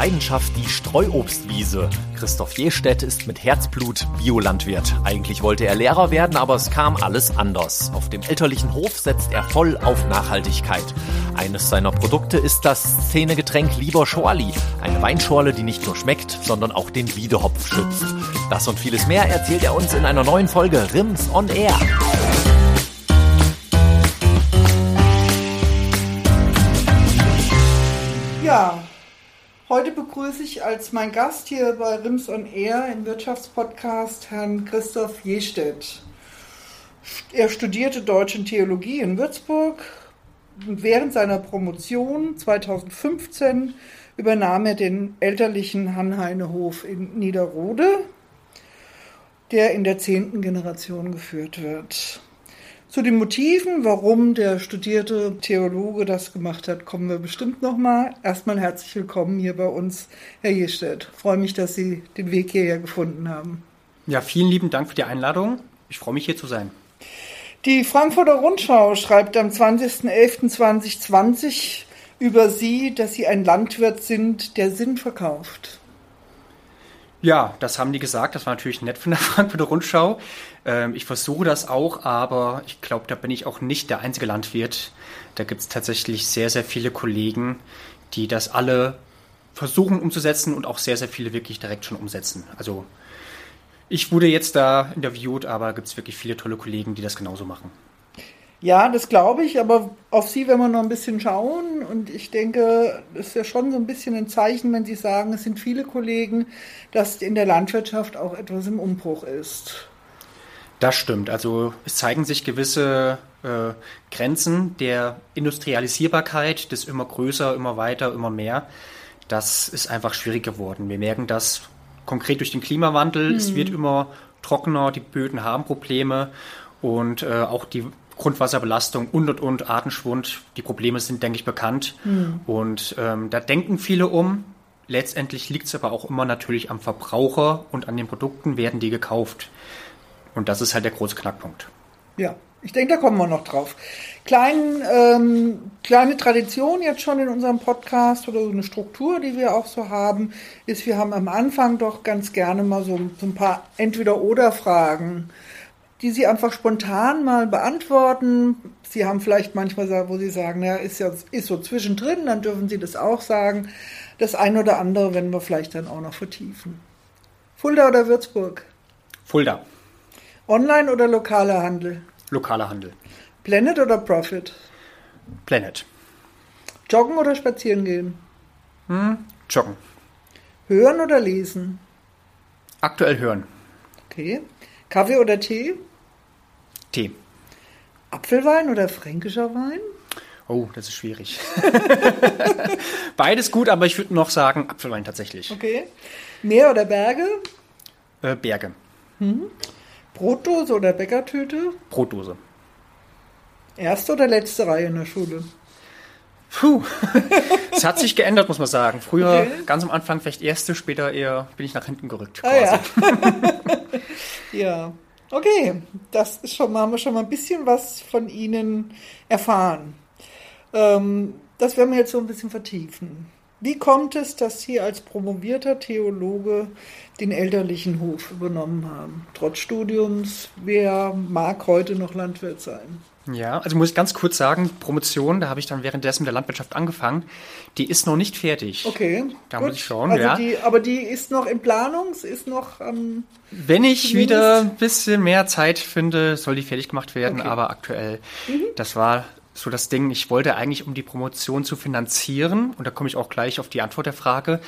Leidenschaft die Streuobstwiese. Christoph Jestedt ist mit Herzblut Biolandwirt. Eigentlich wollte er Lehrer werden, aber es kam alles anders. Auf dem elterlichen Hof setzt er voll auf Nachhaltigkeit. Eines seiner Produkte ist das Szenegetränk Lieber Schorli. Eine Weinschorle, die nicht nur schmeckt, sondern auch den Wiedehopf schützt. Das und vieles mehr erzählt er uns in einer neuen Folge Rims on Air. Ja, heute begrüße ich als mein Gast hier bei Rims on Air im Wirtschaftspodcast Herrn Christoph Jestedt. Er studierte Deutsche Theologie in Würzburg. Während seiner Promotion 2015 übernahm er den elterlichen Hanheinehof in Niederrode, der in der zehnten Generation geführt wird. Zu den Motiven, warum der studierte Theologe das gemacht hat, kommen wir bestimmt nochmal. Erstmal herzlich willkommen hier bei uns, Herr Jestedt. Freue mich, dass Sie den Weg hierher gefunden haben. Ja, vielen lieben Dank für die Einladung. Ich freue mich, hier zu sein. Die Frankfurter Rundschau schreibt am 20.11.2020 über Sie, dass Sie ein Landwirt sind, der Sinn verkauft. Ja, das haben die gesagt. Das war natürlich nett von der Frankfurter Rundschau. Ähm, ich versuche das auch, aber ich glaube, da bin ich auch nicht der einzige Landwirt. Da gibt es tatsächlich sehr, sehr viele Kollegen, die das alle versuchen umzusetzen und auch sehr, sehr viele wirklich direkt schon umsetzen. Also ich wurde jetzt da interviewt, aber gibt es wirklich viele tolle Kollegen, die das genauso machen. Ja, das glaube ich, aber auf Sie werden wir noch ein bisschen schauen. Und ich denke, das ist ja schon so ein bisschen ein Zeichen, wenn Sie sagen, es sind viele Kollegen, dass in der Landwirtschaft auch etwas im Umbruch ist. Das stimmt. Also es zeigen sich gewisse äh, Grenzen der Industrialisierbarkeit, des immer größer, immer weiter, immer mehr. Das ist einfach schwierig geworden. Wir merken das konkret durch den Klimawandel. Mhm. Es wird immer trockener, die Böden haben Probleme und äh, auch die Grundwasserbelastung und und und Artenschwund. Die Probleme sind, denke ich, bekannt. Mhm. Und ähm, da denken viele um. Letztendlich liegt es aber auch immer natürlich am Verbraucher und an den Produkten werden die gekauft. Und das ist halt der große Knackpunkt. Ja, ich denke, da kommen wir noch drauf. Klein, ähm, kleine Tradition jetzt schon in unserem Podcast oder so eine Struktur, die wir auch so haben, ist, wir haben am Anfang doch ganz gerne mal so, so ein paar Entweder-Oder-Fragen die Sie einfach spontan mal beantworten. Sie haben vielleicht manchmal, wo Sie sagen, ja, ist ja ist so zwischendrin, dann dürfen Sie das auch sagen. Das eine oder andere werden wir vielleicht dann auch noch vertiefen. Fulda oder Würzburg? Fulda. Online oder lokaler Handel? Lokaler Handel. Planet oder Profit? Planet. Joggen oder spazieren gehen? Hm, joggen. Hören oder lesen? Aktuell hören. Okay. Kaffee oder Tee? Tee. Apfelwein oder fränkischer Wein? Oh, das ist schwierig. Beides gut, aber ich würde noch sagen Apfelwein tatsächlich. Okay. Meer oder Berge? Äh, Berge. Mhm. Brotdose oder Bäckertüte? Brotdose. Erste oder letzte Reihe in der Schule? Puh, es hat sich geändert, muss man sagen. Früher okay. ganz am Anfang vielleicht erste, später eher bin ich nach hinten gerückt. Quasi. Ah, ja. ja. Okay, das ist schon mal, haben wir schon mal ein bisschen was von Ihnen erfahren. Ähm, das werden wir jetzt so ein bisschen vertiefen. Wie kommt es, dass Sie als promovierter Theologe den elterlichen Hof übernommen haben? Trotz Studiums, wer mag heute noch Landwirt sein? Ja, also muss ich ganz kurz sagen, Promotion, da habe ich dann währenddessen mit der Landwirtschaft angefangen, die ist noch nicht fertig. Okay. Da gut. muss ich schauen, also ja. Die, aber die ist noch in Planung, ist noch ähm, Wenn ich zumindest? wieder ein bisschen mehr Zeit finde, soll die fertig gemacht werden, okay. aber aktuell, mhm. das war so das Ding, ich wollte eigentlich, um die Promotion zu finanzieren, und da komme ich auch gleich auf die Antwort der Frage,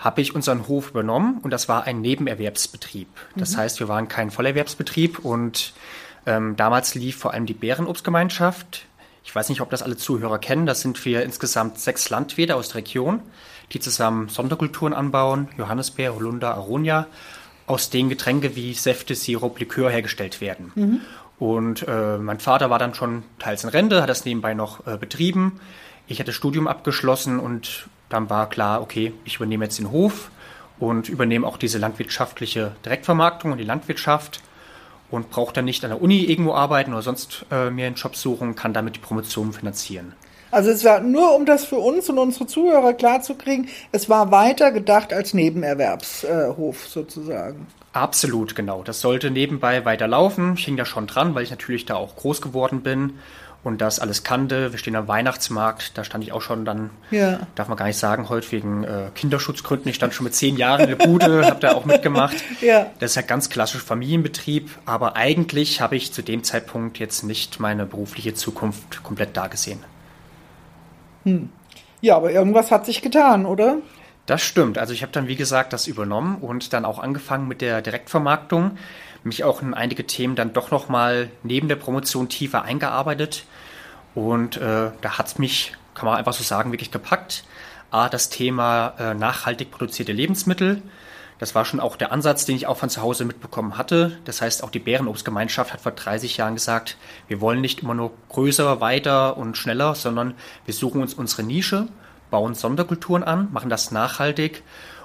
habe ich unseren Hof übernommen und das war ein Nebenerwerbsbetrieb. Das mhm. heißt, wir waren kein Vollerwerbsbetrieb und ähm, damals lief vor allem die Bärenobstgemeinschaft. Ich weiß nicht, ob das alle Zuhörer kennen. Das sind wir insgesamt sechs Landwirte aus der Region, die zusammen Sonderkulturen anbauen, Johannisbeer, Holunder, Aronia, aus denen Getränke wie Säfte, Sirup, Likör hergestellt werden. Mhm. Und äh, mein Vater war dann schon teils in Rente, hat das nebenbei noch äh, betrieben. Ich hatte Studium abgeschlossen und dann war klar, okay, ich übernehme jetzt den Hof und übernehme auch diese landwirtschaftliche Direktvermarktung und die Landwirtschaft und brauche dann nicht an der Uni irgendwo arbeiten oder sonst äh, mir einen Job suchen, kann damit die Promotion finanzieren. Also es war nur, um das für uns und unsere Zuhörer klarzukriegen, es war weiter gedacht als Nebenerwerbshof äh, sozusagen. Absolut, genau. Das sollte nebenbei weiterlaufen. Ich hing da schon dran, weil ich natürlich da auch groß geworden bin und das alles kannte. Wir stehen am Weihnachtsmarkt, da stand ich auch schon dann, ja. darf man gar nicht sagen, heute wegen äh, Kinderschutzgründen. Ich stand schon mit zehn Jahren in der Bude, habe da auch mitgemacht. Ja. Das ist ja ganz klassisch Familienbetrieb, aber eigentlich habe ich zu dem Zeitpunkt jetzt nicht meine berufliche Zukunft komplett da gesehen. Hm. Ja, aber irgendwas hat sich getan, oder? Das stimmt. Also ich habe dann, wie gesagt, das übernommen und dann auch angefangen mit der Direktvermarktung mich auch in einige Themen dann doch nochmal neben der Promotion tiefer eingearbeitet. Und äh, da hat es mich, kann man einfach so sagen, wirklich gepackt. A, das Thema äh, nachhaltig produzierte Lebensmittel. Das war schon auch der Ansatz, den ich auch von zu Hause mitbekommen hatte. Das heißt, auch die Bärenobstgemeinschaft hat vor 30 Jahren gesagt, wir wollen nicht immer nur größer, weiter und schneller, sondern wir suchen uns unsere Nische, bauen Sonderkulturen an, machen das nachhaltig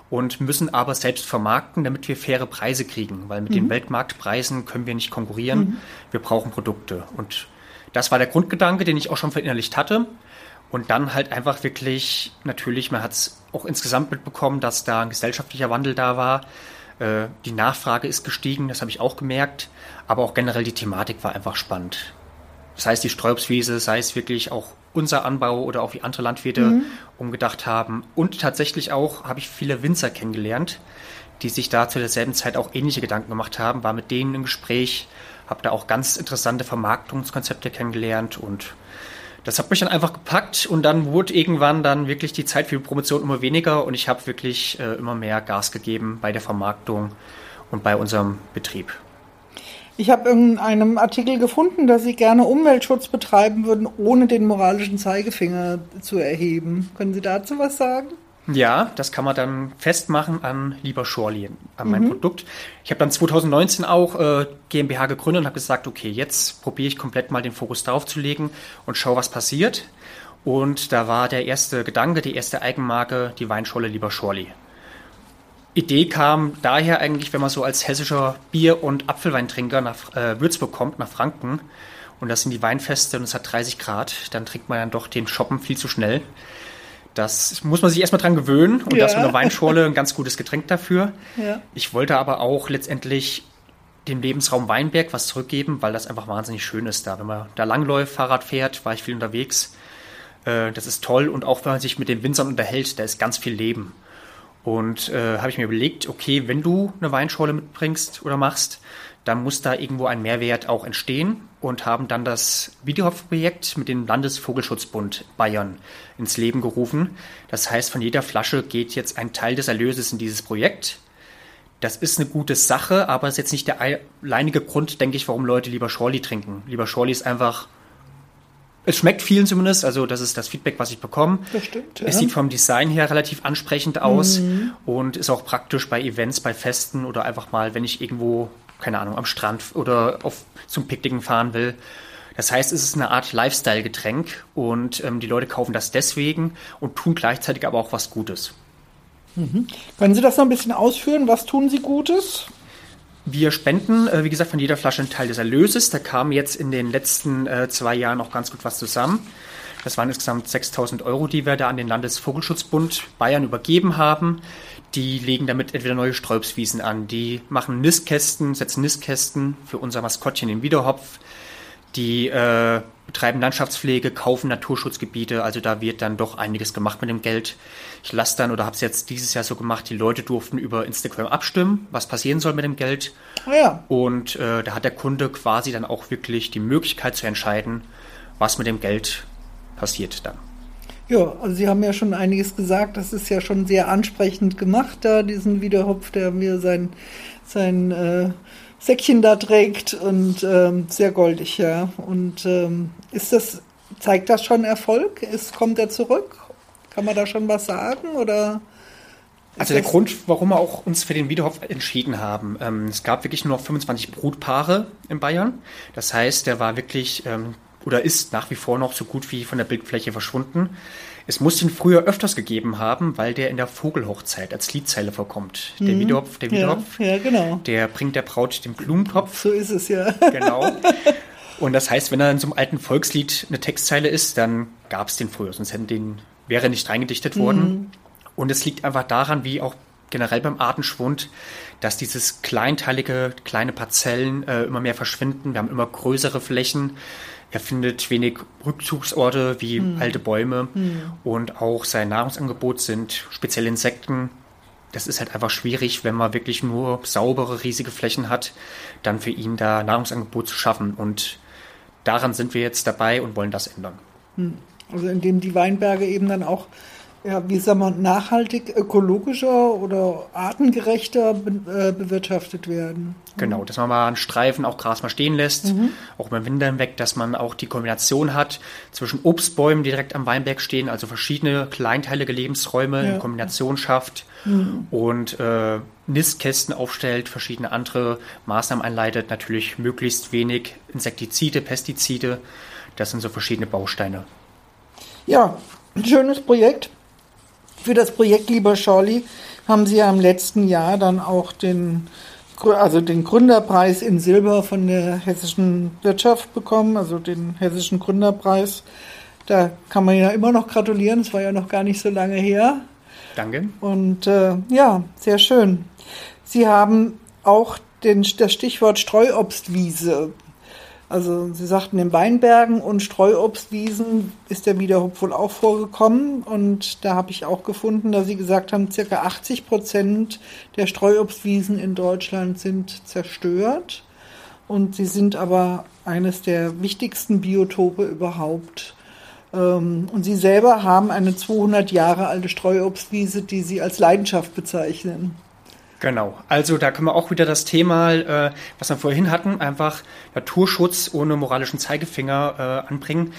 und müssen aber selbst vermarkten, damit wir faire Preise kriegen, weil mit mhm. den Weltmarktpreisen können wir nicht konkurrieren. Mhm. Wir brauchen Produkte. Und das war der Grundgedanke, den ich auch schon verinnerlicht hatte. Und dann halt einfach wirklich, natürlich, man hat es auch insgesamt mitbekommen, dass da ein gesellschaftlicher Wandel da war. Äh, die Nachfrage ist gestiegen, das habe ich auch gemerkt. Aber auch generell die Thematik war einfach spannend. Das heißt, die Sträubswiese, sei es wirklich auch unser Anbau oder auch wie andere Landwirte mhm. umgedacht haben. Und tatsächlich auch habe ich viele Winzer kennengelernt, die sich da zu derselben Zeit auch ähnliche Gedanken gemacht haben, war mit denen im Gespräch, habe da auch ganz interessante Vermarktungskonzepte kennengelernt und das hat mich dann einfach gepackt und dann wurde irgendwann dann wirklich die Zeit für die Promotion immer weniger und ich habe wirklich äh, immer mehr Gas gegeben bei der Vermarktung und bei unserem Betrieb. Ich habe in einem Artikel gefunden, dass Sie gerne Umweltschutz betreiben würden, ohne den moralischen Zeigefinger zu erheben. Können Sie dazu was sagen? Ja, das kann man dann festmachen an Lieber Schorli, an meinem mhm. Produkt. Ich habe dann 2019 auch äh, GmbH gegründet und habe gesagt, okay, jetzt probiere ich komplett mal den Fokus darauf zu legen und schaue, was passiert. Und da war der erste Gedanke, die erste Eigenmarke, die Weinscholle Lieber Schorli. Idee kam daher eigentlich, wenn man so als hessischer Bier- und Apfelweintrinker nach äh, Würzburg kommt, nach Franken, und das sind die Weinfeste und es hat 30 Grad, dann trinkt man dann doch den Shoppen viel zu schnell. Das muss man sich erstmal dran gewöhnen und ja. das ist eine Weinschorle ein ganz gutes Getränk dafür. Ja. Ich wollte aber auch letztendlich dem Lebensraum Weinberg was zurückgeben, weil das einfach wahnsinnig schön ist da. Wenn man da langläuft, Fahrrad fährt, war ich viel unterwegs. Äh, das ist toll und auch wenn man sich mit den Winzern unterhält, da ist ganz viel Leben. Und äh, habe ich mir überlegt, okay, wenn du eine Weinschorle mitbringst oder machst, dann muss da irgendwo ein Mehrwert auch entstehen und haben dann das Videoprojekt mit dem Landesvogelschutzbund Bayern ins Leben gerufen. Das heißt, von jeder Flasche geht jetzt ein Teil des Erlöses in dieses Projekt. Das ist eine gute Sache, aber ist jetzt nicht der alleinige Grund, denke ich, warum Leute lieber Schorli trinken. Lieber Schorli ist einfach es schmeckt vielen zumindest, also das ist das Feedback, was ich bekomme. Das stimmt. Ja. Es sieht vom Design her relativ ansprechend aus mhm. und ist auch praktisch bei Events, bei Festen oder einfach mal, wenn ich irgendwo, keine Ahnung, am Strand oder auf, zum Picknicken fahren will. Das heißt, es ist eine Art Lifestyle-Getränk und ähm, die Leute kaufen das deswegen und tun gleichzeitig aber auch was Gutes. Mhm. Können Sie das noch ein bisschen ausführen? Was tun Sie Gutes? Wir spenden, äh, wie gesagt, von jeder Flasche einen Teil des Erlöses. Da kam jetzt in den letzten äh, zwei Jahren auch ganz gut was zusammen. Das waren insgesamt 6000 Euro, die wir da an den Landesvogelschutzbund Bayern übergeben haben. Die legen damit entweder neue Sträubswiesen an, die machen Nistkästen, setzen Nistkästen für unser Maskottchen in Wiederhopf. Die äh, betreiben Landschaftspflege, kaufen Naturschutzgebiete. Also da wird dann doch einiges gemacht mit dem Geld. Ich lasse dann oder habe es jetzt dieses Jahr so gemacht, die Leute durften über Instagram abstimmen, was passieren soll mit dem Geld. Oh ja. Und äh, da hat der Kunde quasi dann auch wirklich die Möglichkeit zu entscheiden, was mit dem Geld passiert dann. Ja, also Sie haben ja schon einiges gesagt. Das ist ja schon sehr ansprechend gemacht, da diesen Wiederhopf, der mir sein, sein äh, Säckchen da trägt und ähm, sehr goldig, ja. Und ähm, ist das, zeigt das schon Erfolg? Ist, kommt er zurück? Kann man da schon was sagen oder? Also der Grund, warum wir auch uns für den Wiederhof entschieden haben, ähm, es gab wirklich nur noch 25 Brutpaare in Bayern. Das heißt, der war wirklich ähm, oder ist nach wie vor noch so gut wie von der Bildfläche verschwunden. Es muss den früher öfters gegeben haben, weil der in der Vogelhochzeit als Liedzeile vorkommt. Der mhm. Wiedehopf, der Wiedehopf, ja, ja, genau. der bringt der Braut den Blumentopf. So ist es ja. Genau. Und das heißt, wenn er in so einem alten Volkslied eine Textzeile ist, dann gab es den früher, sonst hätten den, wäre nicht reingedichtet worden. Mhm. Und es liegt einfach daran, wie auch generell beim Artenschwund, dass dieses kleinteilige, kleine Parzellen äh, immer mehr verschwinden. Wir haben immer größere Flächen. Er findet wenig Rückzugsorte wie mhm. alte Bäume mhm. und auch sein Nahrungsangebot sind speziell Insekten. Das ist halt einfach schwierig, wenn man wirklich nur saubere, riesige Flächen hat, dann für ihn da Nahrungsangebot zu schaffen. Und daran sind wir jetzt dabei und wollen das ändern. Hm. Also indem die Weinberge eben dann auch ja, wie sagen wir, nachhaltig, ökologischer oder artengerechter be äh, bewirtschaftet werden. Genau, dass man mal einen Streifen auch Gras mal stehen lässt, mhm. auch beim Winter hinweg, dass man auch die Kombination hat zwischen Obstbäumen, die direkt am Weinberg stehen, also verschiedene kleinteilige Lebensräume ja. in Kombination schafft mhm. und äh, Nistkästen aufstellt, verschiedene andere Maßnahmen einleitet, natürlich möglichst wenig Insektizide, Pestizide. Das sind so verschiedene Bausteine. Ja, ein schönes Projekt. Für das Projekt Lieber Charlie haben Sie ja im letzten Jahr dann auch den, also den Gründerpreis in Silber von der hessischen Wirtschaft bekommen, also den hessischen Gründerpreis. Da kann man ja immer noch gratulieren, es war ja noch gar nicht so lange her. Danke. Und äh, ja, sehr schön. Sie haben auch den, das Stichwort Streuobstwiese also Sie sagten, in Weinbergen und Streuobstwiesen ist der Wiederhopf wohl auch vorgekommen. Und da habe ich auch gefunden, dass Sie gesagt haben, circa 80 Prozent der Streuobstwiesen in Deutschland sind zerstört. Und sie sind aber eines der wichtigsten Biotope überhaupt. Ähm, und Sie selber haben eine 200 Jahre alte Streuobstwiese, die Sie als Leidenschaft bezeichnen. Genau, also da können wir auch wieder das Thema, äh, was wir vorhin hatten, einfach Naturschutz ohne moralischen Zeigefinger äh, anbringen.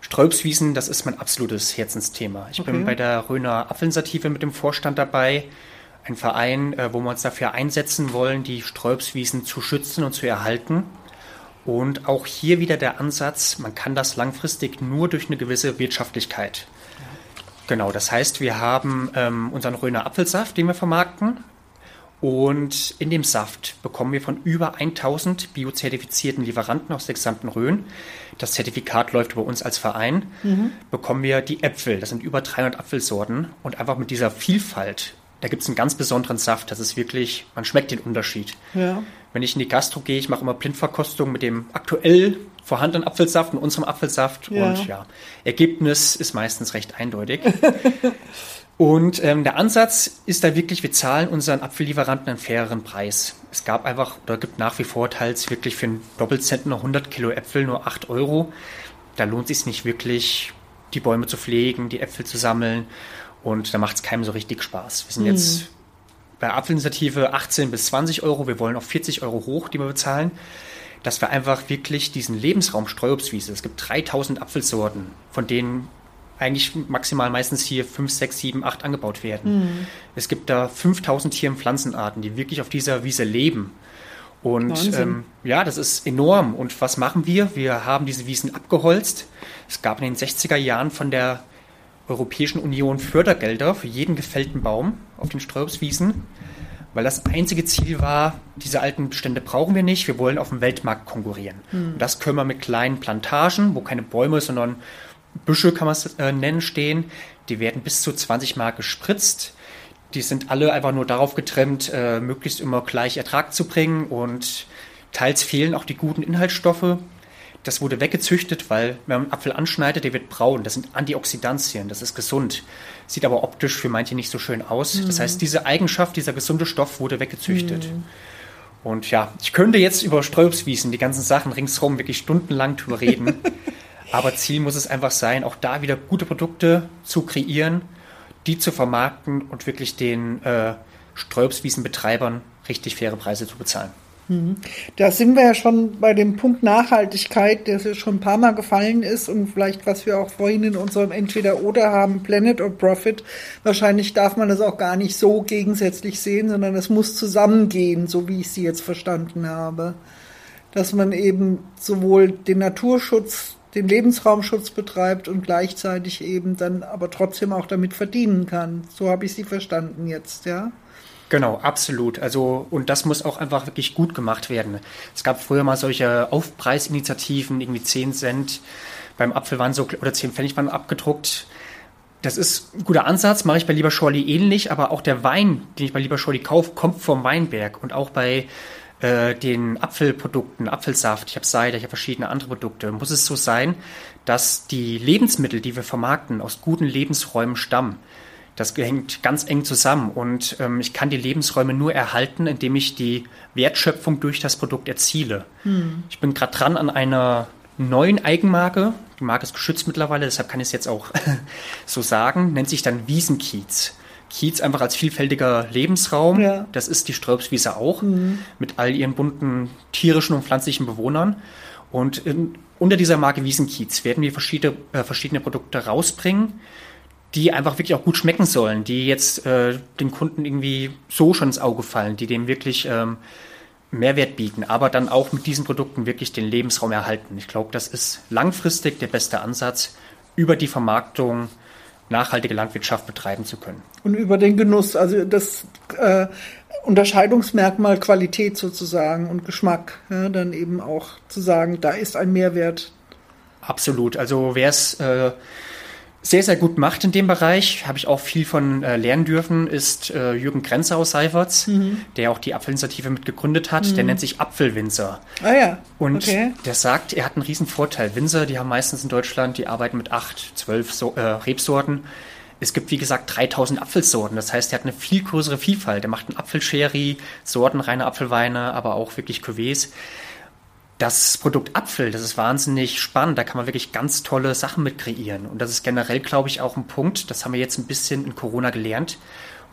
Sträubswiesen, das ist mein absolutes Herzensthema. Ich okay. bin bei der Röner Apfelinitiative mit dem Vorstand dabei, ein Verein, äh, wo wir uns dafür einsetzen wollen, die Sträubswiesen zu schützen und zu erhalten. Und auch hier wieder der Ansatz, man kann das langfristig nur durch eine gewisse Wirtschaftlichkeit. Genau, das heißt, wir haben ähm, unseren Röner Apfelsaft, den wir vermarkten. Und in dem Saft bekommen wir von über 1000 biozertifizierten Lieferanten aus der gesamten Rhön, das Zertifikat läuft über uns als Verein, mhm. bekommen wir die Äpfel, das sind über 300 Apfelsorten und einfach mit dieser Vielfalt, da gibt es einen ganz besonderen Saft, das ist wirklich, man schmeckt den Unterschied. Ja. Wenn ich in die Gastro gehe, ich mache immer Blindverkostung mit dem aktuell vorhandenen Apfelsaft und unserem Apfelsaft ja. und ja, Ergebnis ist meistens recht eindeutig. Und ähm, der Ansatz ist da wirklich, wir zahlen unseren Apfellieferanten einen faireren Preis. Es gab einfach oder gibt nach wie vor teils wirklich für einen Doppelzentner 100 Kilo Äpfel nur 8 Euro. Da lohnt es sich nicht wirklich, die Bäume zu pflegen, die Äpfel zu sammeln. Und da macht es keinem so richtig Spaß. Wir sind mhm. jetzt bei Apfelinitiative 18 bis 20 Euro. Wir wollen auf 40 Euro hoch, die wir bezahlen. Dass wir einfach wirklich diesen Lebensraum Streuobstwiese, es gibt 3000 Apfelsorten, von denen eigentlich maximal meistens hier 5, 6, 7, 8 angebaut werden. Mhm. Es gibt da 5000 Tier- und Pflanzenarten, die wirklich auf dieser Wiese leben. Und ähm, ja, das ist enorm. Und was machen wir? Wir haben diese Wiesen abgeholzt. Es gab in den 60er Jahren von der Europäischen Union Fördergelder für jeden gefällten Baum auf den Streuobstwiesen, weil das einzige Ziel war, diese alten Bestände brauchen wir nicht, wir wollen auf dem Weltmarkt konkurrieren. Mhm. Und das können wir mit kleinen Plantagen, wo keine Bäume, sondern Büsche kann man es äh, nennen, stehen. Die werden bis zu 20 Mal gespritzt. Die sind alle einfach nur darauf getrimmt, äh, möglichst immer gleich Ertrag zu bringen und teils fehlen auch die guten Inhaltsstoffe. Das wurde weggezüchtet, weil wenn man einen Apfel anschneidet, der wird braun. Das sind Antioxidantien, das ist gesund. Sieht aber optisch für manche nicht so schön aus. Mhm. Das heißt, diese Eigenschaft, dieser gesunde Stoff wurde weggezüchtet. Mhm. Und ja, ich könnte jetzt über Streuobstwiesen, die ganzen Sachen ringsherum wirklich stundenlang drüber reden. Aber Ziel muss es einfach sein, auch da wieder gute Produkte zu kreieren, die zu vermarkten und wirklich den äh, Streuobstwiesenbetreibern richtig faire Preise zu bezahlen. Mhm. Da sind wir ja schon bei dem Punkt Nachhaltigkeit, der schon ein paar Mal gefallen ist und vielleicht, was wir auch vorhin in unserem Entweder-Oder haben, Planet or Profit. Wahrscheinlich darf man das auch gar nicht so gegensätzlich sehen, sondern es muss zusammengehen, so wie ich Sie jetzt verstanden habe. Dass man eben sowohl den Naturschutz den Lebensraumschutz betreibt und gleichzeitig eben dann aber trotzdem auch damit verdienen kann. So habe ich Sie verstanden jetzt, ja? Genau, absolut. Also, und das muss auch einfach wirklich gut gemacht werden. Es gab früher mal solche Aufpreisinitiativen, irgendwie 10 Cent beim Apfel waren so, oder 10 Pfennig waren abgedruckt. Das ist ein guter Ansatz, mache ich bei Lieber Schorli ähnlich, aber auch der Wein, den ich bei Lieber Schorli kaufe, kommt vom Weinberg. Und auch bei äh, den Apfelprodukten, Apfelsaft, ich habe Cider, ich habe verschiedene andere Produkte, muss es so sein, dass die Lebensmittel, die wir vermarkten, aus guten Lebensräumen stammen. Das hängt ganz eng zusammen und ähm, ich kann die Lebensräume nur erhalten, indem ich die Wertschöpfung durch das Produkt erziele. Hm. Ich bin gerade dran an einer neuen Eigenmarke. Die Marke ist geschützt mittlerweile, deshalb kann ich es jetzt auch so sagen. Nennt sich dann Wiesenkiez. Kiez einfach als vielfältiger Lebensraum. Ja. Das ist die Ströbswiese auch, mhm. mit all ihren bunten tierischen und pflanzlichen Bewohnern. Und in, unter dieser Marke Wiesenkiez werden wir verschiedene, äh, verschiedene Produkte rausbringen, die einfach wirklich auch gut schmecken sollen, die jetzt äh, den Kunden irgendwie so schon ins Auge fallen, die dem wirklich ähm, Mehrwert bieten, aber dann auch mit diesen Produkten wirklich den Lebensraum erhalten. Ich glaube, das ist langfristig der beste Ansatz, über die Vermarktung nachhaltige Landwirtschaft betreiben zu können. Und über den Genuss, also das äh, Unterscheidungsmerkmal Qualität sozusagen und Geschmack, ja, dann eben auch zu sagen, da ist ein Mehrwert. Absolut. Also wer es äh, sehr, sehr gut macht in dem Bereich, habe ich auch viel von äh, lernen dürfen, ist äh, Jürgen Grenzer aus Seiferts, mhm. der auch die Apfelinitiative mit gegründet hat. Mhm. Der nennt sich Apfelwinzer. Ah ja. Und okay. der sagt, er hat einen riesen Vorteil. Winzer, die haben meistens in Deutschland, die arbeiten mit acht, zwölf so äh, Rebsorten. Es gibt, wie gesagt, 3000 Apfelsorten. Das heißt, er hat eine viel größere Vielfalt. Er macht einen Apfelsherry, sortenreine Apfelweine, aber auch wirklich Cuvées das Produkt Apfel, das ist wahnsinnig spannend. Da kann man wirklich ganz tolle Sachen mit kreieren. Und das ist generell, glaube ich, auch ein Punkt, das haben wir jetzt ein bisschen in Corona gelernt.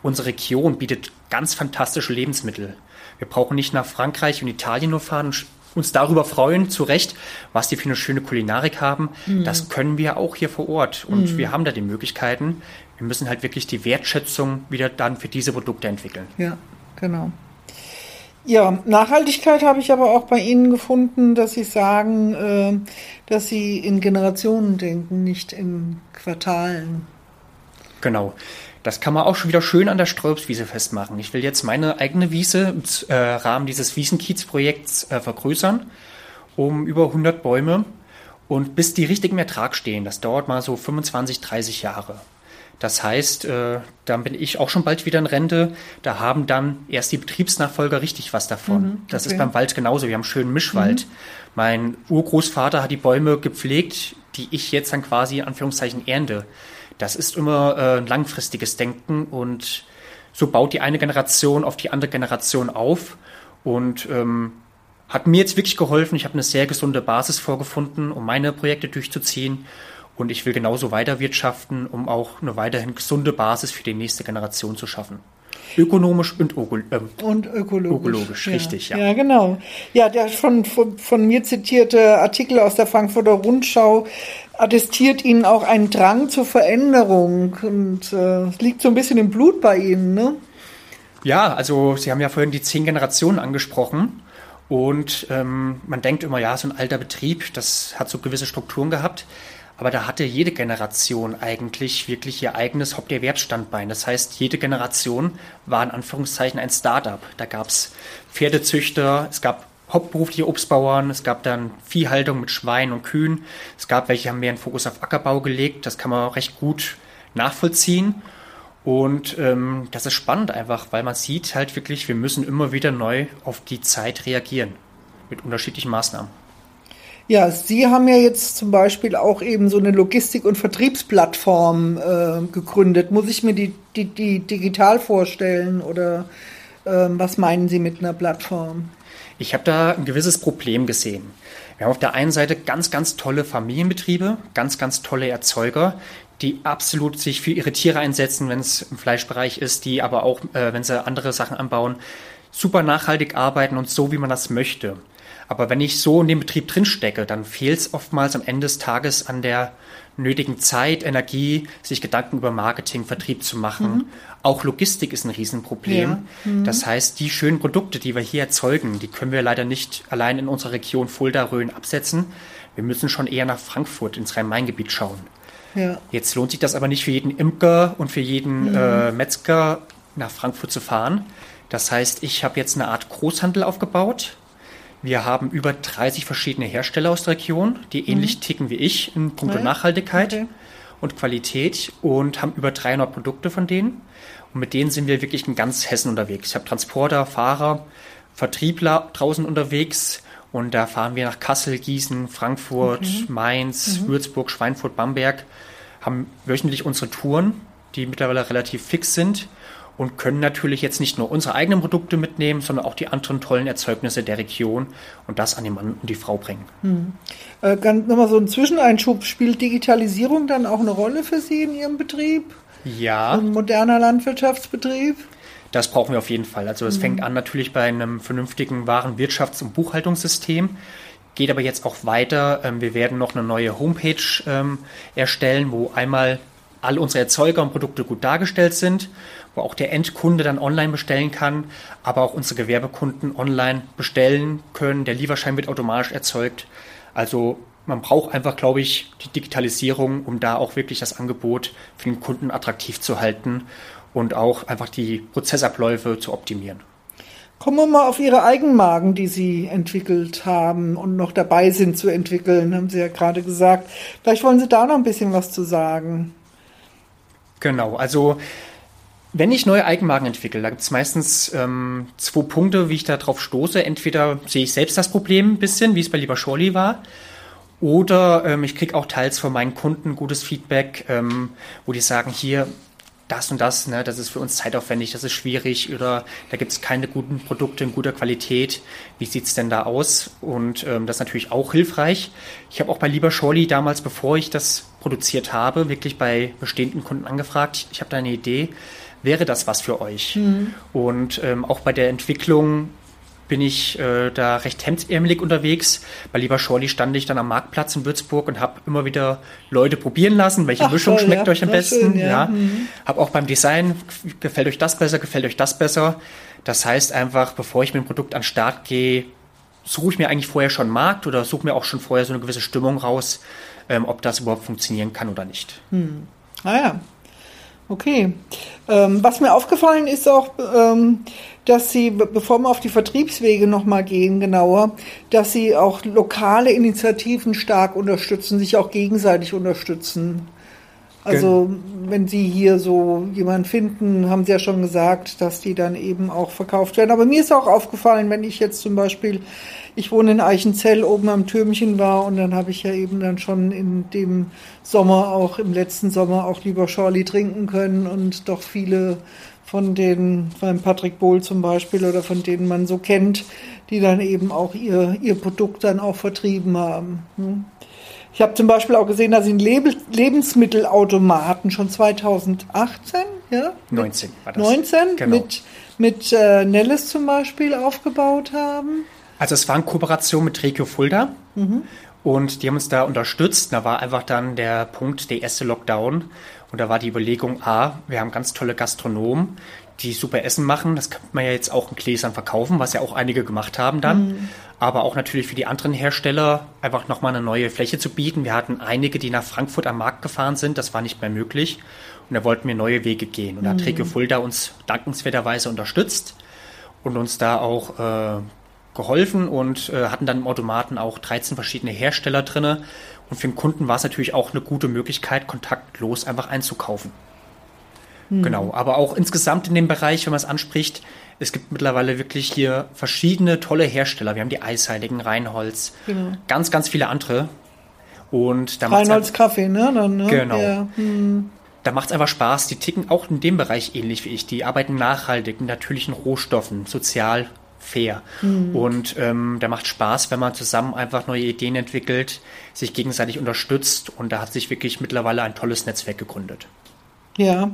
Unsere Region bietet ganz fantastische Lebensmittel. Wir brauchen nicht nach Frankreich und Italien nur fahren und uns darüber freuen, zu Recht, was die für eine schöne Kulinarik haben. Mhm. Das können wir auch hier vor Ort. Und mhm. wir haben da die Möglichkeiten. Wir müssen halt wirklich die Wertschätzung wieder dann für diese Produkte entwickeln. Ja, genau. Ja, Nachhaltigkeit habe ich aber auch bei Ihnen gefunden, dass Sie sagen, äh, dass Sie in Generationen denken, nicht in Quartalen. Genau. Das kann man auch schon wieder schön an der Sträubswiese festmachen. Ich will jetzt meine eigene Wiese im äh, Rahmen dieses Wiesenkiez-Projekts äh, vergrößern um über 100 Bäume und bis die richtig im Ertrag stehen. Das dauert mal so 25, 30 Jahre. Das heißt, äh, dann bin ich auch schon bald wieder in Rente. Da haben dann erst die Betriebsnachfolger richtig was davon. Mhm, okay. Das ist beim Wald genauso. Wir haben schönen Mischwald. Mhm. Mein Urgroßvater hat die Bäume gepflegt, die ich jetzt dann quasi in Anführungszeichen ernte. Das ist immer äh, ein langfristiges Denken und so baut die eine Generation auf die andere Generation auf und ähm, hat mir jetzt wirklich geholfen. Ich habe eine sehr gesunde Basis vorgefunden, um meine Projekte durchzuziehen und ich will genauso weiterwirtschaften, um auch eine weiterhin gesunde Basis für die nächste Generation zu schaffen. Ökonomisch und, äh, und ökologisch. Ökologisch, ja. richtig, ja. Ja, genau. Ja, der von, von, von, mir zitierte Artikel aus der Frankfurter Rundschau attestiert Ihnen auch einen Drang zur Veränderung. Und äh, es liegt so ein bisschen im Blut bei Ihnen, ne? Ja, also Sie haben ja vorhin die zehn Generationen angesprochen. Und ähm, man denkt immer, ja, so ein alter Betrieb, das hat so gewisse Strukturen gehabt. Aber da hatte jede Generation eigentlich wirklich ihr eigenes Haupterwerbsstandbein. Das heißt, jede Generation war in Anführungszeichen ein Startup. Da gab es Pferdezüchter, es gab hauptberufliche Obstbauern, es gab dann Viehhaltung mit Schweinen und Kühen. Es gab welche, haben mehr einen Fokus auf Ackerbau gelegt. Das kann man recht gut nachvollziehen. Und ähm, das ist spannend einfach, weil man sieht halt wirklich, wir müssen immer wieder neu auf die Zeit reagieren mit unterschiedlichen Maßnahmen. Ja, Sie haben ja jetzt zum Beispiel auch eben so eine Logistik- und Vertriebsplattform äh, gegründet. Muss ich mir die, die, die digital vorstellen oder äh, was meinen Sie mit einer Plattform? Ich habe da ein gewisses Problem gesehen. Wir haben auf der einen Seite ganz, ganz tolle Familienbetriebe, ganz, ganz tolle Erzeuger, die absolut sich für ihre Tiere einsetzen, wenn es im Fleischbereich ist, die aber auch, äh, wenn sie andere Sachen anbauen, super nachhaltig arbeiten und so, wie man das möchte. Aber wenn ich so in dem Betrieb drinstecke, dann fehlt es oftmals am Ende des Tages an der nötigen Zeit, Energie, sich Gedanken über Marketing, Vertrieb zu machen. Mhm. Auch Logistik ist ein Riesenproblem. Ja. Mhm. Das heißt, die schönen Produkte, die wir hier erzeugen, die können wir leider nicht allein in unserer Region Fulda-Rhön absetzen. Wir müssen schon eher nach Frankfurt ins Rhein-Main-Gebiet schauen. Ja. Jetzt lohnt sich das aber nicht für jeden Imker und für jeden Mhm. äh, Metzger nach Frankfurt zu fahren. Das heißt, ich habe jetzt eine Art Großhandel aufgebaut. Wir haben über 30 verschiedene Hersteller aus der Region, die ähnlich ticken wie ich in puncto Mhm. Ja, Nachhaltigkeit okay. und Qualität und haben über 300 Produkte von denen. Und mit denen sind wir wirklich in ganz Hessen unterwegs. Ich habe Transporter, Fahrer, Vertriebler draußen unterwegs und da fahren wir nach Kassel, Gießen, Frankfurt, Mainz, Würzburg, Schweinfurt, Bamberg, haben wöchentlich unsere Touren, die mittlerweile relativ fix sind und können natürlich jetzt nicht nur unsere eigenen Produkte mitnehmen, sondern auch die anderen tollen Erzeugnisse der Region und das an den Mann und die Frau bringen. Äh, ganz nochmal so ein Zwischeneinschub. Spielt Digitalisierung dann auch eine Rolle für Sie in Ihrem Betrieb? Ja, Ein moderner Landwirtschaftsbetrieb? Das brauchen wir auf jeden Fall. Also es fängt an natürlich bei einem vernünftigen Warenwirtschafts- und Buchhaltungssystem, geht aber jetzt auch weiter. Ähm, Wir werden noch eine neue Homepage ähm, erstellen, wo einmal alle unsere Erzeuger und Produkte gut dargestellt sind, wo auch der Endkunde dann online bestellen kann, aber auch unsere Gewerbekunden online bestellen können. Der Lieferschein wird automatisch erzeugt. Also man braucht einfach, glaube ich, die Digitalisierung, um da auch wirklich das Angebot für den Kunden attraktiv zu halten und auch einfach die Prozessabläufe zu optimieren. Kommen wir mal auf Ihre Eigenmarken, die Sie entwickelt haben und noch dabei sind zu entwickeln, haben Sie ja gerade gesagt. Vielleicht wollen Sie da noch ein bisschen was zu sagen. Genau, also wenn ich neue Eigenmarken entwickle, da gibt es meistens ähm, zwei Punkte, wie ich da drauf stoße. Entweder sehe ich selbst das Problem ein bisschen, wie es bei Lieber Shorley war, oder ähm, ich kriege auch teils von meinen Kunden gutes Feedback, ähm, wo die sagen, hier, das und das, ne, das ist für uns zeitaufwendig, das ist schwierig oder da gibt es keine guten Produkte in guter Qualität. Wie sieht's denn da aus? Und ähm, das ist natürlich auch hilfreich. Ich habe auch bei Lieber Shorley damals, bevor ich das produziert habe, wirklich bei bestehenden Kunden angefragt. Ich habe da eine Idee. Wäre das was für euch? Und ähm, auch bei der Entwicklung bin ich äh, da recht hemdsärmelig unterwegs. Bei Lieber Shorley stand ich dann am Marktplatz in Würzburg und habe immer wieder Leute probieren lassen, welche Ach, Mischung toll, schmeckt ja. euch am besten. schön, ja. ja. Mhm. Habe auch beim Design, gefällt euch das besser, gefällt euch das besser. Das heißt einfach, bevor ich mit dem Produkt an den Start gehe, suche ich mir eigentlich vorher schon einen Markt oder suche mir auch schon vorher so eine gewisse Stimmung raus, ähm, ob das überhaupt funktionieren kann oder nicht. Ah ja, okay. Ähm, was mir aufgefallen ist auch, ähm, dass Sie, be- bevor wir auf die Vertriebswege nochmal gehen, genauer, dass Sie auch lokale Initiativen stark unterstützen, sich auch gegenseitig unterstützen. Also wenn Sie hier so jemanden finden, haben Sie ja schon gesagt, dass die dann eben auch verkauft werden. Aber mir ist auch aufgefallen, wenn ich jetzt zum Beispiel, ich wohne in Eichenzell, oben am Türmchen war und dann habe ich ja eben dann schon in dem Sommer auch, im letzten Sommer auch lieber Shorley trinken können und doch viele von den, beim Patrick Bohl zum Beispiel oder von denen man so kennt, die dann eben auch ihr, ihr Produkt dann auch vertrieben haben. Hm. Ich habe zum Beispiel auch gesehen, dass sie einen Lebe Lebensmittelautomaten schon 2018, ja? 19 war das. 19 Genau. mit, mit äh, Nelles zum Beispiel aufgebaut haben. Also es war in Kooperation mit Regio Fulda und die haben uns da unterstützt. Da war einfach dann der Punkt, der erste Lockdown und da war die Überlegung, A, wir haben ganz tolle Gastronomen, die super Essen machen. Das kann man ja jetzt auch in Gläsern verkaufen, was ja auch einige gemacht haben dann. Aber auch natürlich für die anderen Hersteller einfach nochmal eine neue Fläche zu bieten. Wir hatten einige, die nach Frankfurt am Markt gefahren sind. Das war nicht mehr möglich. Und da wollten wir neue Wege gehen. Und da hat Regio Fulda uns dankenswerterweise unterstützt und uns da auch äh, geholfen und äh, hatten dann im Automaten auch 13 verschiedene Hersteller drinne. Und für den Kunden war es natürlich auch eine gute Möglichkeit, kontaktlos einfach einzukaufen. Genau, aber auch insgesamt in dem Bereich, wenn man es anspricht, es gibt mittlerweile wirklich hier verschiedene tolle Hersteller. Wir haben die Eisheiligen, Reinholz, Genau. ganz, ganz viele andere. Und da macht's Reinholds Kaffee, ne? Dann, ne? Genau. Ja. Hm. da macht es einfach Spaß. Die ticken auch in dem Bereich ähnlich wie ich. Die arbeiten nachhaltig, mit natürlichen Rohstoffen, sozial fair. Und ähm, da macht Spaß, wenn man zusammen einfach neue Ideen entwickelt, sich gegenseitig unterstützt. Und da hat sich wirklich mittlerweile ein tolles Netzwerk gegründet. Ja,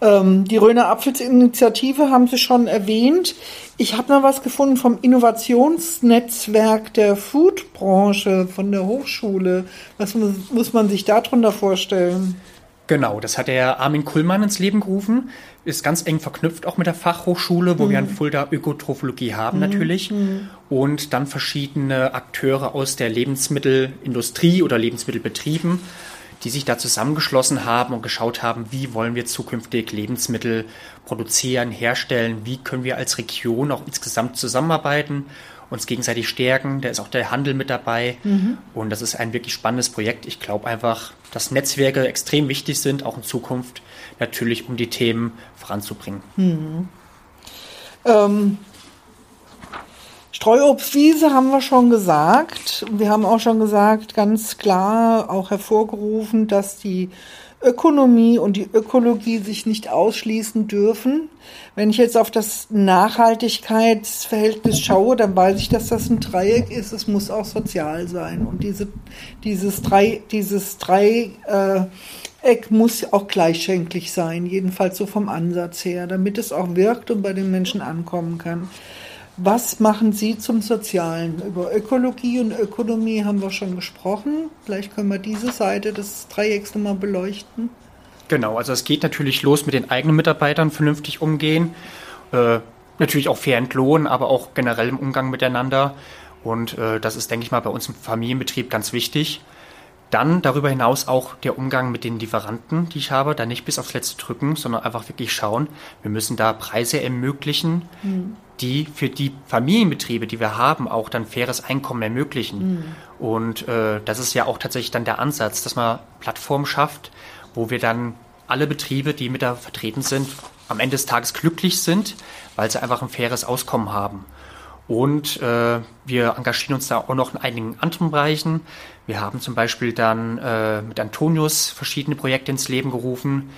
ähm, die Röner Apfelsinitiative haben Sie schon erwähnt. Ich habe noch was gefunden vom Innovationsnetzwerk der Foodbranche von der Hochschule. Was muss, muss man sich darunter vorstellen? Genau, das hat der Armin Kullmann ins Leben gerufen. Ist ganz eng verknüpft auch mit der Fachhochschule, wo mhm. wir an Fulda Ökotrophologie haben mhm. natürlich. Mhm. Und dann verschiedene Akteure aus der Lebensmittelindustrie oder Lebensmittelbetrieben, die sich da zusammengeschlossen haben und geschaut haben, wie wollen wir zukünftig Lebensmittel produzieren, herstellen, wie können wir als Region auch insgesamt zusammenarbeiten uns gegenseitig stärken. Da ist auch der Handel mit dabei. Mhm. Und das ist ein wirklich spannendes Projekt. Ich glaube einfach, dass Netzwerke extrem wichtig sind, auch in Zukunft natürlich, um die Themen voranzubringen. Mhm. Ähm, Streuobstwiese haben wir schon gesagt. Wir haben auch schon gesagt, ganz klar auch hervorgerufen, dass die Ökonomie und die Ökologie sich nicht ausschließen dürfen. Wenn ich jetzt auf das Nachhaltigkeitsverhältnis schaue, dann weiß ich, dass das ein Dreieck ist. Es muss auch sozial sein. Und diese, dieses drei, dieses Dreieck muss auch gleichschenklich sein, jedenfalls so vom Ansatz her, damit es auch wirkt und bei den Menschen ankommen kann. Was machen Sie zum Sozialen? Über Ökologie und Ökonomie haben wir schon gesprochen. Vielleicht können wir diese Seite des Dreiecks nochmal beleuchten. Genau, also es geht natürlich los mit den eigenen Mitarbeitern vernünftig umgehen. Äh, natürlich auch fair entlohnen, aber auch generell im Umgang miteinander. Und äh, das ist, denke ich mal, bei uns im Familienbetrieb ganz wichtig. Dann darüber hinaus auch der Umgang mit den Lieferanten, die ich habe, da nicht bis aufs Letzte drücken, sondern einfach wirklich schauen, wir müssen da Preise ermöglichen, mhm. Die für die Familienbetriebe, die wir haben, auch dann faires Einkommen ermöglichen. Mhm. Und äh, das ist ja auch tatsächlich dann der Ansatz, dass man Plattformen schafft, wo wir dann alle Betriebe, die mit da vertreten sind, am Ende des Tages glücklich sind, weil sie einfach ein faires Auskommen haben. Und äh, wir engagieren uns da auch noch in einigen anderen Bereichen. Wir haben zum Beispiel dann äh, mit Antonius verschiedene Projekte ins Leben gerufen.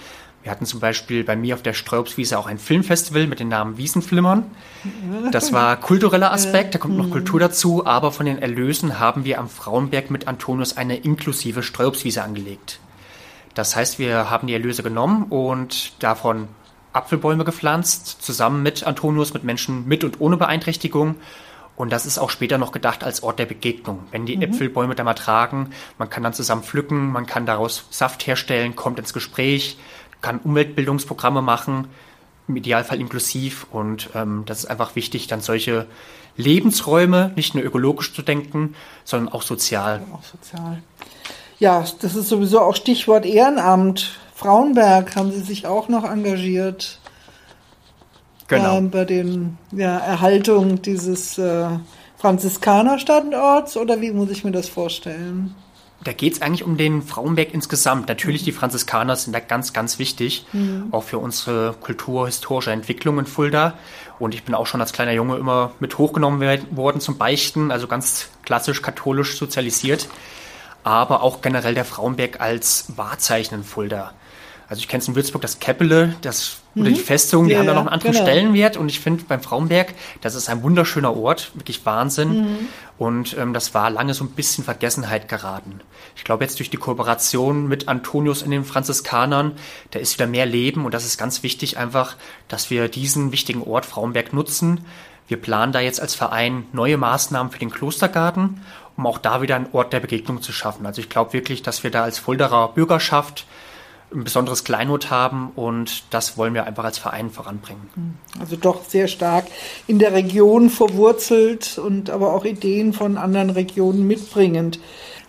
Wir hatten zum Beispiel bei mir auf der Streubswiese auch ein Filmfestival mit dem Namen Wiesenflimmern. Das war kultureller Aspekt, da kommt noch Kultur dazu, aber von den Erlösen haben wir am Frauenberg mit Antonius eine inklusive Streubswiese angelegt. Das heißt, wir haben die Erlöse genommen und davon Apfelbäume gepflanzt, zusammen mit Antonius, mit Menschen mit und ohne Beeinträchtigung. Und das ist auch später noch gedacht als Ort der Begegnung. Wenn die mhm. Äpfelbäume da mal tragen, man kann dann zusammen pflücken, man kann daraus Saft herstellen, kommt ins Gespräch, kann Umweltbildungsprogramme machen, im Idealfall inklusiv. Und ähm, das ist einfach wichtig, dann solche Lebensräume nicht nur ökologisch zu denken, sondern auch sozial. Ja, auch sozial. Ja, das ist sowieso auch Stichwort Ehrenamt. Frauenberg haben Sie sich auch noch engagiert. Genau. Ähm, bei der ja, Erhaltung dieses äh, Franziskanerstandorts oder wie muss ich mir das vorstellen? Da geht es eigentlich um den Frauenberg insgesamt. Natürlich, die Franziskaner sind da ganz, ganz wichtig, mhm. auch für unsere kulturhistorische Entwicklung in Fulda. Und ich bin auch schon als kleiner Junge immer mit hochgenommen worden zum Beichten, also ganz klassisch katholisch sozialisiert. Aber auch generell der Frauenberg als Wahrzeichen in Fulda. Also ich kenne es in Würzburg, das Keppele, das oder mhm. die Festung, die ja, haben da noch einen anderen genau. Stellenwert. Und ich finde beim Frauenberg, das ist ein wunderschöner Ort, wirklich Wahnsinn. Mhm. Und ähm, das war lange so ein bisschen Vergessenheit geraten. Ich glaube jetzt durch die Kooperation mit Antonius in den Franziskanern, da ist wieder mehr Leben und das ist ganz wichtig einfach, dass wir diesen wichtigen Ort Frauenberg nutzen. Wir planen da jetzt als Verein neue Maßnahmen für den Klostergarten, um auch da wieder einen Ort der Begegnung zu schaffen. Also ich glaube wirklich, dass wir da als Fulderer Bürgerschaft ein besonderes Kleinod haben und das wollen wir einfach als Verein voranbringen. Also doch sehr stark in der Region verwurzelt und aber auch Ideen von anderen Regionen mitbringend.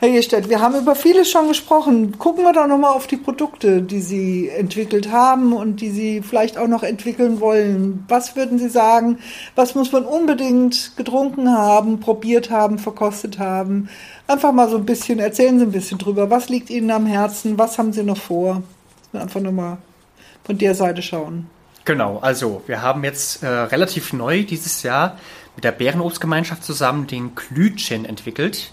Herr Gestedt, wir haben über vieles schon gesprochen. Gucken wir doch nochmal auf die Produkte, die Sie entwickelt haben und die Sie vielleicht auch noch entwickeln wollen. Was würden Sie sagen, was muss man unbedingt getrunken haben, probiert haben, verkostet haben? Einfach mal so ein bisschen, erzählen Sie ein bisschen drüber. Was liegt Ihnen am Herzen? Was haben Sie noch vor? Einfach nochmal von der Seite schauen. Genau, also wir haben jetzt äh, relativ neu dieses Jahr mit der Bärenobstgemeinschaft zusammen den Klütchen entwickelt.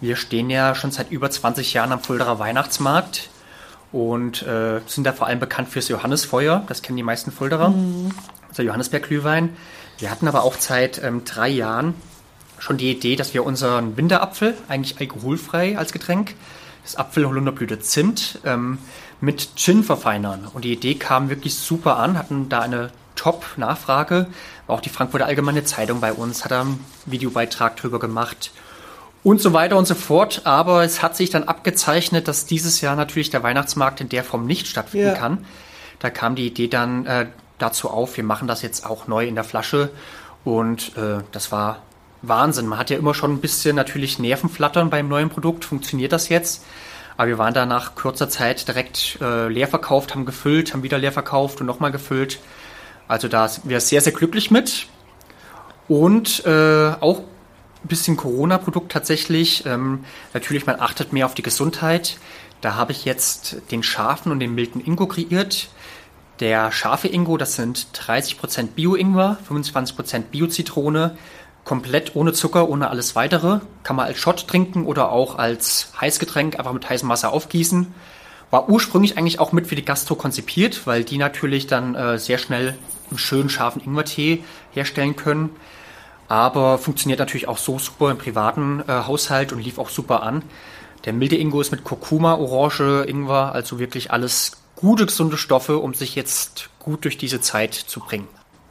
Wir stehen ja schon seit über 20 Jahren am Fulderer Weihnachtsmarkt und äh, sind da vor allem bekannt fürs Johannesfeuer. Das kennen die meisten Fulderer. Mhm. Also Johannisbeerglühwein. Wir hatten aber auch seit ähm, drei Jahren schon die Idee, dass wir unseren Winterapfel, eigentlich alkoholfrei als Getränk, das Apfel, Holunderblüte, Zimt, ähm, mit Gin verfeinern. Und die Idee kam wirklich super an, hatten da eine Top-Nachfrage. Auch die Frankfurter Allgemeine Zeitung bei uns hat da einen Videobeitrag drüber gemacht. und so weiter und so fort. Aber es hat sich dann abgezeichnet, dass dieses Jahr natürlich der Weihnachtsmarkt in der Form nicht stattfinden ja. kann. Da kam die Idee dann äh, dazu auf, wir machen das jetzt auch neu in der Flasche. Und äh, das war Wahnsinn. Man hat ja immer schon ein bisschen natürlich Nervenflattern beim neuen Produkt. Funktioniert das jetzt? Aber wir waren da nach kurzer Zeit direkt äh, leer verkauft, haben gefüllt, haben wieder leer verkauft und nochmal gefüllt. Also da sind wir sehr, sehr glücklich mit. Und äh, auch ein bisschen Corona-Produkt tatsächlich. Ähm, natürlich, man achtet mehr auf die Gesundheit. Da habe ich jetzt den scharfen und den milden Ingo kreiert. Der scharfe Ingo, das sind 30% Bio-Ingwer, 25% Bio-Zitrone, komplett ohne Zucker, ohne alles weitere. Kann man als Shot trinken oder auch als Heißgetränk einfach mit heißem Wasser aufgießen. War ursprünglich eigentlich auch mit für die Gastro konzipiert, weil die natürlich dann äh, sehr schnell einen schönen scharfen Ingwertee herstellen können aber funktioniert natürlich auch so super im privaten äh, Haushalt und lief auch super an. Der milde Ingo ist mit Kurkuma, Orange, Ingwer, also wirklich alles gute, gesunde Stoffe, um sich jetzt gut durch diese Zeit zu bringen.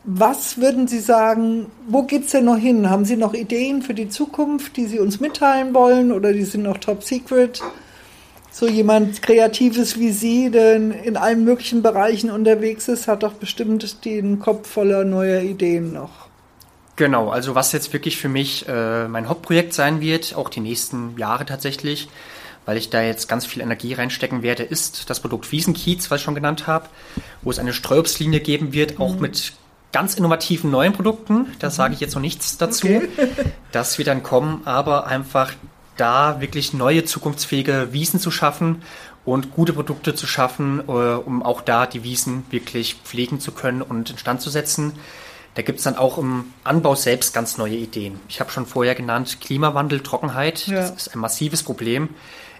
Was würden Sie sagen, wo geht es denn noch hin? Haben Sie noch Ideen für die Zukunft, die Sie uns mitteilen wollen oder die sind noch top secret? So jemand Kreatives wie Sie, der in allen möglichen Bereichen unterwegs ist, hat doch bestimmt den Kopf voller neuer Ideen noch. Genau, also was jetzt wirklich für mich äh, mein Hauptprojekt sein wird, auch die nächsten Jahre tatsächlich, weil ich da jetzt ganz viel Energie reinstecken werde, ist das Produkt Wiesenkiez, was ich schon genannt habe, wo es eine Streuobstlinie geben wird, auch mhm. mit ganz innovativen neuen Produkten. Da sage ich jetzt noch nichts dazu. Okay. das wird dann kommen, aber einfach da wirklich neue zukunftsfähige Wiesen zu schaffen und gute Produkte zu schaffen, äh, um auch da die Wiesen wirklich pflegen zu können und instand zu setzen. Da gibt es dann auch im Anbau selbst ganz neue Ideen. Ich habe schon vorher genannt, Klimawandel, Trockenheit, ja. das ist ein massives Problem.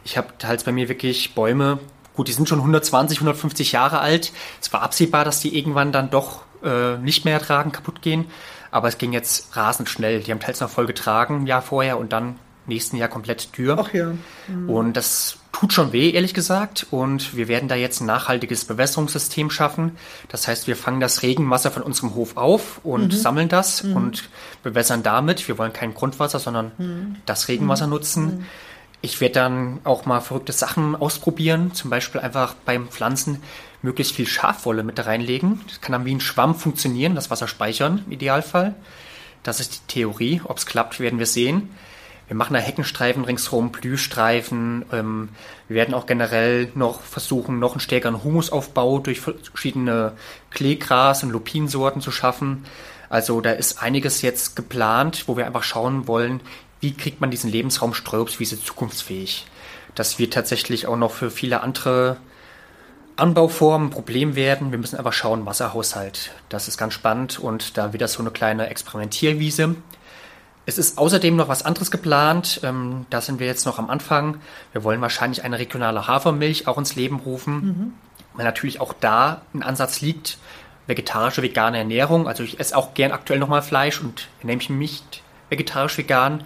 Ich habe halt bei mir wirklich Bäume, gut, die sind schon 120, 150 Jahre alt. Es war absehbar, dass die irgendwann dann doch äh, nicht mehr ertragen, kaputt gehen. Aber es ging jetzt rasend schnell. Die haben teils noch voll getragen, ein Jahr vorher, und dann nächsten Jahr komplett Tür. Ach ja. Mhm. Und das tut schon weh, ehrlich gesagt. Und wir werden da jetzt ein nachhaltiges Bewässerungssystem schaffen. Das heißt, wir fangen das Regenwasser von unserem Hof auf und mhm. sammeln das mhm. und bewässern damit. Wir wollen kein Grundwasser, sondern mhm. das Regenwasser mhm. nutzen. Mhm. Ich werde dann auch mal verrückte Sachen ausprobieren. Zum Beispiel einfach beim Pflanzen möglichst viel Schafwolle mit reinlegen. Das kann dann wie ein Schwamm funktionieren, das Wasser speichern im Idealfall. Das ist die Theorie. Ob es klappt, werden wir sehen. Wir machen da Heckenstreifen ringsherum, Blühstreifen. Ähm, wir werden auch generell noch versuchen, noch einen stärkeren Humusaufbau durch verschiedene Kleegras- und Lupinsorten zu schaffen. Also da ist einiges jetzt geplant, wo wir einfach schauen wollen, wie kriegt man diesen Lebensraum Streuobstwiese zukunftsfähig. Das wird tatsächlich auch noch für viele andere Anbauformen ein Problem werden. Wir müssen einfach schauen, Wasserhaushalt. Das ist ganz spannend und da wird das so eine kleine Experimentierwiese. Es ist außerdem noch was anderes geplant. Ähm, da sind wir jetzt noch am Anfang. Wir wollen wahrscheinlich eine regionale Hafermilch auch ins Leben rufen. Mhm. Weil natürlich auch da ein Ansatz liegt, vegetarische, vegane Ernährung. Also ich esse auch gern aktuell nochmal Fleisch und nehme ich mich nicht vegetarisch-vegan.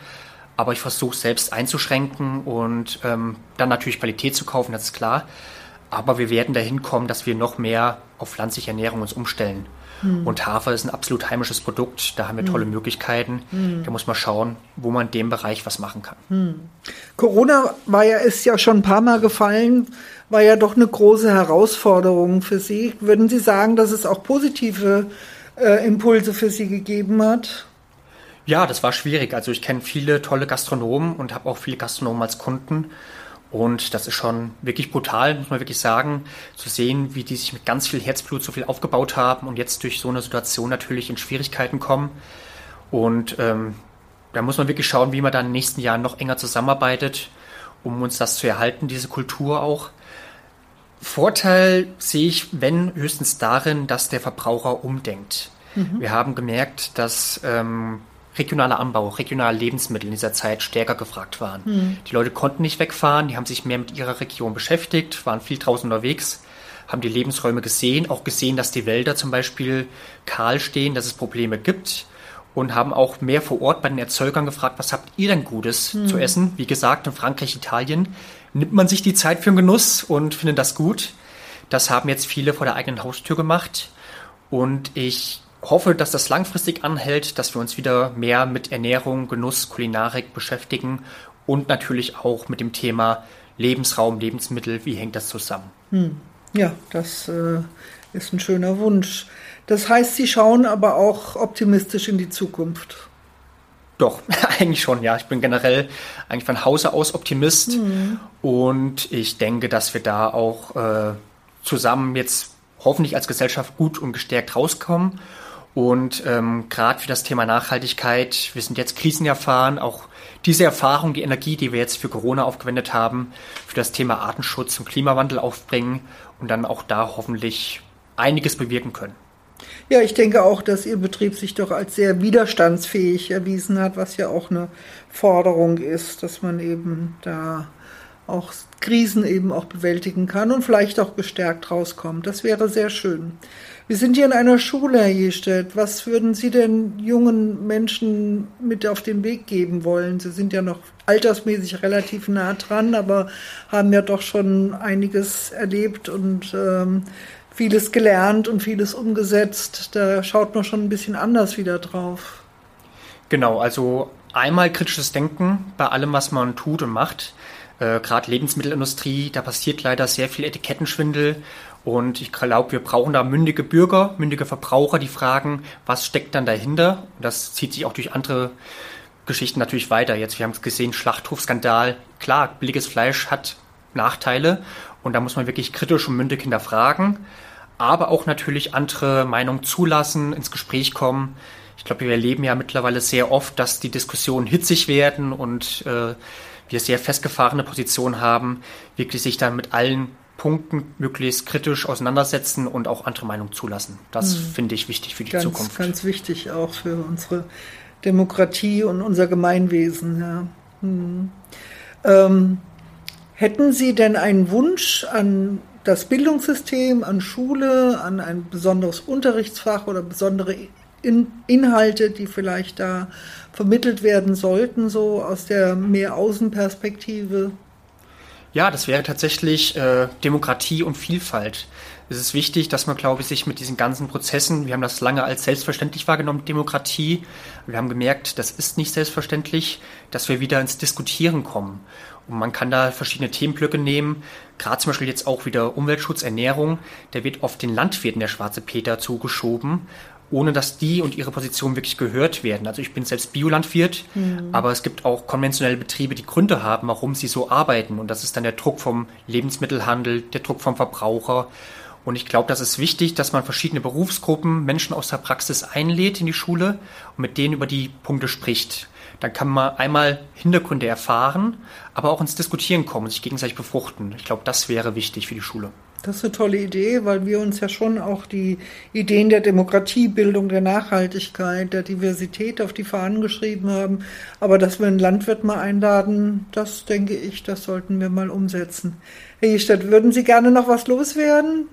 Aber ich versuche selbst einzuschränken und ähm, dann natürlich Qualität zu kaufen, das ist klar. Aber wir werden dahin kommen, dass wir noch mehr auf pflanzliche Ernährung uns umstellen. Hm. Und Hafer ist ein absolut heimisches Produkt. Da haben wir hm. tolle Möglichkeiten. Hm. Da muss man schauen, wo man in dem Bereich was machen kann. Hm. Corona war ja, ist ja schon ein paar Mal gefallen, war ja doch eine große Herausforderung für Sie. Würden Sie sagen, dass es auch positive äh, Impulse für Sie gegeben hat? Ja, das war schwierig. Also ich kenne viele tolle Gastronomen und habe auch viele Gastronomen als Kunden. Und das ist schon wirklich brutal, muss man wirklich sagen, zu sehen, wie die sich mit ganz viel Herzblut so viel aufgebaut haben und jetzt durch so eine Situation natürlich in Schwierigkeiten kommen. Und ähm, da muss man wirklich schauen, wie man dann in den nächsten Jahren noch enger zusammenarbeitet, um uns das zu erhalten, diese Kultur auch. Vorteil sehe ich, wenn höchstens darin, dass der Verbraucher umdenkt. Mhm. Wir haben gemerkt, dass ähm, regionaler Anbau, regionale Lebensmittel in dieser Zeit stärker gefragt waren. Mhm. Die Leute konnten nicht wegfahren, die haben sich mehr mit ihrer Region beschäftigt, waren viel draußen unterwegs, haben die Lebensräume gesehen, auch gesehen, dass die Wälder zum Beispiel kahl stehen, dass es Probleme gibt und haben auch mehr vor Ort bei den Erzeugern gefragt, was habt ihr denn Gutes mhm. zu essen? Wie gesagt, in Frankreich, Italien nimmt man sich die Zeit für den Genuss und findet das gut. Das haben jetzt viele vor der eigenen Haustür gemacht. Und ich hoffe, dass das langfristig anhält, dass wir uns wieder mehr mit Ernährung, Genuss, Kulinarik beschäftigen und natürlich auch mit dem Thema Lebensraum, Lebensmittel, wie hängt das zusammen? Hm. Ja, das äh, ist ein schöner Wunsch. Das heißt, Sie schauen aber auch optimistisch in die Zukunft. Doch, eigentlich schon, ja. Ich bin generell eigentlich von Hause aus Optimist mhm. und ich denke, dass wir da auch äh, zusammen jetzt hoffentlich als Gesellschaft gut und gestärkt rauskommen. Und ähm, gerade für das Thema Nachhaltigkeit, wir sind jetzt Krisen erfahren, auch diese Erfahrung, die Energie, die wir jetzt für Corona aufgewendet haben, für das Thema Artenschutz und Klimawandel aufbringen und dann auch da hoffentlich einiges bewirken können. Ja, ich denke auch, dass Ihr Betrieb sich doch als sehr widerstandsfähig erwiesen hat, was ja auch eine Forderung ist, dass man eben da auch Krisen eben auch bewältigen kann und vielleicht auch gestärkt rauskommt. Das wäre sehr schön. Wir sind hier in einer Schule, Herr Jestedt. Was würden Sie denn jungen Menschen mit auf den Weg geben wollen? Sie sind ja noch altersmäßig relativ nah dran, aber haben ja doch schon einiges erlebt und ähm, vieles gelernt und vieles umgesetzt. Da schaut man schon ein bisschen anders wieder drauf. Genau, also einmal kritisches Denken bei allem, was man tut und macht. Äh, Gerade Lebensmittelindustrie, da passiert leider sehr viel Etikettenschwindel und ich glaube, wir brauchen da mündige Bürger, mündige Verbraucher, die fragen, was steckt dann dahinter? Das zieht sich auch durch andere Geschichten natürlich weiter. Jetzt, wir haben es gesehen, Schlachthofskandal. Klar, billiges Fleisch hat Nachteile und da muss man wirklich kritisch und mündig hinterfragen, aber auch natürlich andere Meinungen zulassen, ins Gespräch kommen. Ich glaube, wir erleben ja mittlerweile sehr oft, dass die Diskussionen hitzig werden und äh, wir sehr festgefahrene Positionen haben, wirklich sich dann mit allen Punkten möglichst kritisch auseinandersetzen und auch andere Meinungen zulassen. Das mhm. finde ich wichtig für die ganz, Zukunft. Ganz wichtig auch für unsere Demokratie und unser Gemeinwesen. Ja. Mhm. Ähm, hätten Sie denn einen Wunsch an das Bildungssystem, an Schule, an ein besonderes Unterrichtsfach oder besondere in Inhalte, die vielleicht da vermittelt werden sollten, so aus der mehr Außenperspektive? Ja, das wäre tatsächlich äh, Demokratie und Vielfalt. Es ist wichtig, dass man, glaube ich, sich mit diesen ganzen Prozessen, wir haben das lange als selbstverständlich wahrgenommen, Demokratie. Wir haben gemerkt, das ist nicht selbstverständlich, dass wir wieder ins Diskutieren kommen. Und man kann da verschiedene Themenblöcke nehmen, gerade zum Beispiel jetzt auch wieder Umweltschutz, Ernährung. Der wird oft den Landwirten der schwarze Peter zugeschoben ohne dass die und ihre Position wirklich gehört werden. Also ich bin selbst Biolandwirt, mhm. aber es gibt auch konventionelle Betriebe, die Gründe haben, warum sie so arbeiten. Und das ist dann der Druck vom Lebensmittelhandel, der Druck vom Verbraucher. Und ich glaube, das ist wichtig, dass man verschiedene Berufsgruppen, Menschen aus der Praxis einlädt in die Schule und mit denen über die Punkte spricht. Dann kann man einmal Hintergründe erfahren, aber auch ins Diskutieren kommen, sich gegenseitig befruchten. Ich glaube, das wäre wichtig für die Schule. Das ist eine tolle Idee, weil wir uns ja schon auch die Ideen der Demokratiebildung, der Nachhaltigkeit, der Diversität auf die Fahnen geschrieben haben. Aber dass wir einen Landwirt mal einladen, das denke ich, das sollten wir mal umsetzen. Herr Jestadt, würden Sie gerne noch was loswerden?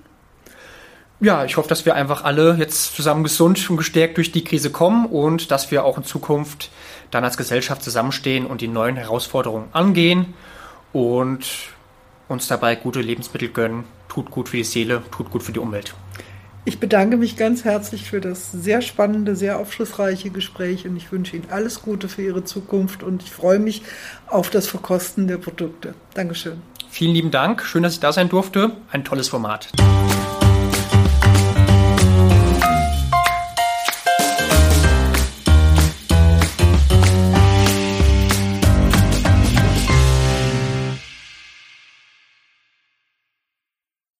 Ja, ich hoffe, dass wir einfach alle jetzt zusammen gesund und gestärkt durch die Krise kommen und dass wir auch in Zukunft dann als Gesellschaft zusammenstehen und die neuen Herausforderungen angehen und uns dabei gute Lebensmittel gönnen tut gut für die Seele, tut gut für die Umwelt. Ich bedanke mich ganz herzlich für das sehr spannende, sehr aufschlussreiche Gespräch und ich wünsche Ihnen alles Gute für Ihre Zukunft und ich freue mich auf das Verkosten der Produkte. Dankeschön. Vielen lieben Dank. Schön, dass ich da sein durfte. Ein tolles Format.